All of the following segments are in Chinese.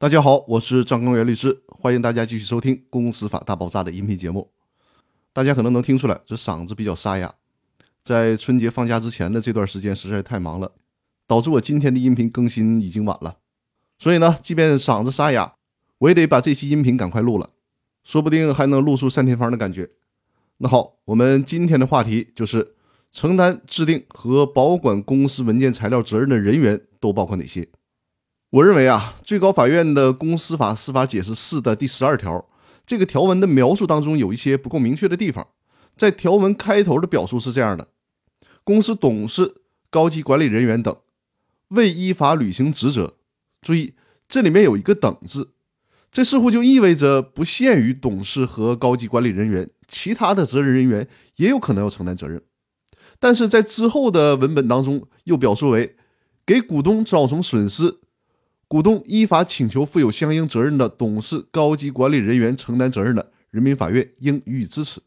大家好，我是张根元律师，欢迎大家继续收听《公司法大爆炸》的音频节目。大家可能能听出来，这嗓子比较沙哑，在春节放假之前的这段时间实在太忙了，导致我今天的音频更新已经晚了。所以呢，即便嗓子沙哑，我也得把这期音频赶快录了，说不定还能录出单田芳的感觉。那好，我们今天的话题就是承担制定和保管公司文件材料责任的人员都包括哪些？我认为啊，最高法院的公司法司法解释四的第十二条这个条文的描述当中有一些不够明确的地方。在条文开头的表述是这样的：公司董事、高级管理人员等未依法履行职责。注意，这里面有一个“等”字，这似乎就意味着不限于董事和高级管理人员，其他的责任人员也有可能要承担责任。但是在之后的文本当中又表述为给股东造成损失。股东依法请求负有相应责任的董事、高级管理人员承担责任的，人民法院应予以支持。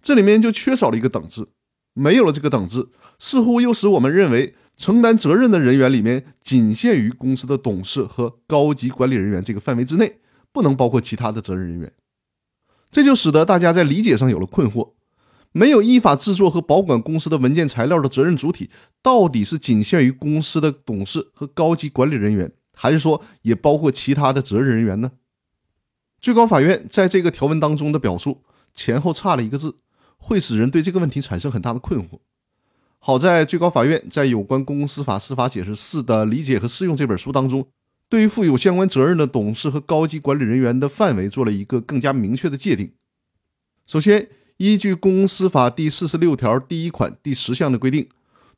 这里面就缺少了一个“等”字，没有了这个“等”字，似乎又使我们认为承担责任的人员里面仅限于公司的董事和高级管理人员这个范围之内，不能包括其他的责任人员。这就使得大家在理解上有了困惑：没有依法制作和保管公司的文件材料的责任主体，到底是仅限于公司的董事和高级管理人员？还是说也包括其他的责任人员呢？最高法院在这个条文当中的表述前后差了一个字，会使人对这个问题产生很大的困惑。好在最高法院在有关公司法司法解释四的理解和适用这本书当中，对于负有相关责任的董事和高级管理人员的范围做了一个更加明确的界定。首先，依据公司法第四十六条第一款第十项的规定，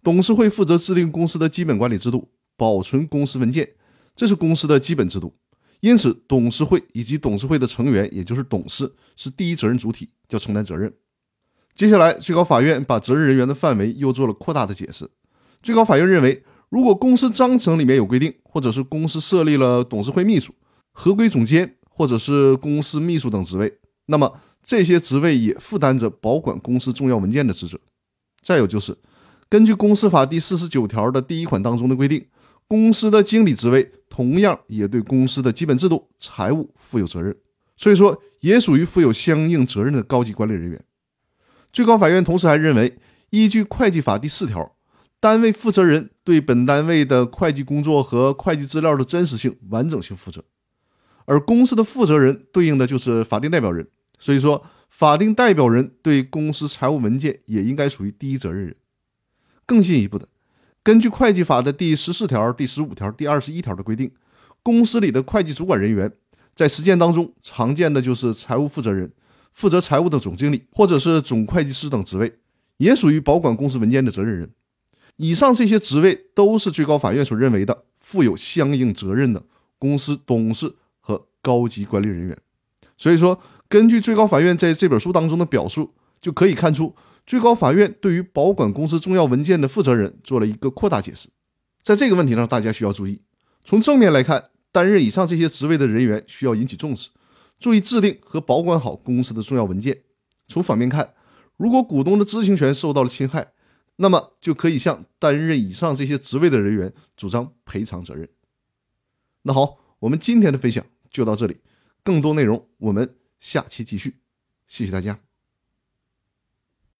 董事会负责制定公司的基本管理制度，保存公司文件。这是公司的基本制度，因此董事会以及董事会的成员，也就是董事，是第一责任主体，要承担责任。接下来，最高法院把责任人员的范围又做了扩大的解释。最高法院认为，如果公司章程里面有规定，或者是公司设立了董事会秘书、合规总监，或者是公司秘书等职位，那么这些职位也负担着保管公司重要文件的职责。再有就是，根据公司法第四十九条的第一款当中的规定。公司的经理职位同样也对公司的基本制度、财务负有责任，所以说也属于负有相应责任的高级管理人员。最高法院同时还认为，依据会计法第四条，单位负责人对本单位的会计工作和会计资料的真实性、完整性负责，而公司的负责人对应的就是法定代表人，所以说法定代表人对公司财务文件也应该属于第一责任人。更进一步的。根据会计法的第十四条、第十五条、第二十一条的规定，公司里的会计主管人员在实践当中常见的就是财务负责人、负责财务的总经理或者是总会计师等职位，也属于保管公司文件的责任人。以上这些职位都是最高法院所认为的负有相应责任的公司董事和高级管理人员。所以说，根据最高法院在这本书当中的表述，就可以看出。最高法院对于保管公司重要文件的负责人做了一个扩大解释，在这个问题上，大家需要注意：从正面来看，担任以上这些职位的人员需要引起重视，注意制定和保管好公司的重要文件；从反面看，如果股东的知情权受到了侵害，那么就可以向担任以上这些职位的人员主张赔偿责任。那好，我们今天的分享就到这里，更多内容我们下期继续，谢谢大家。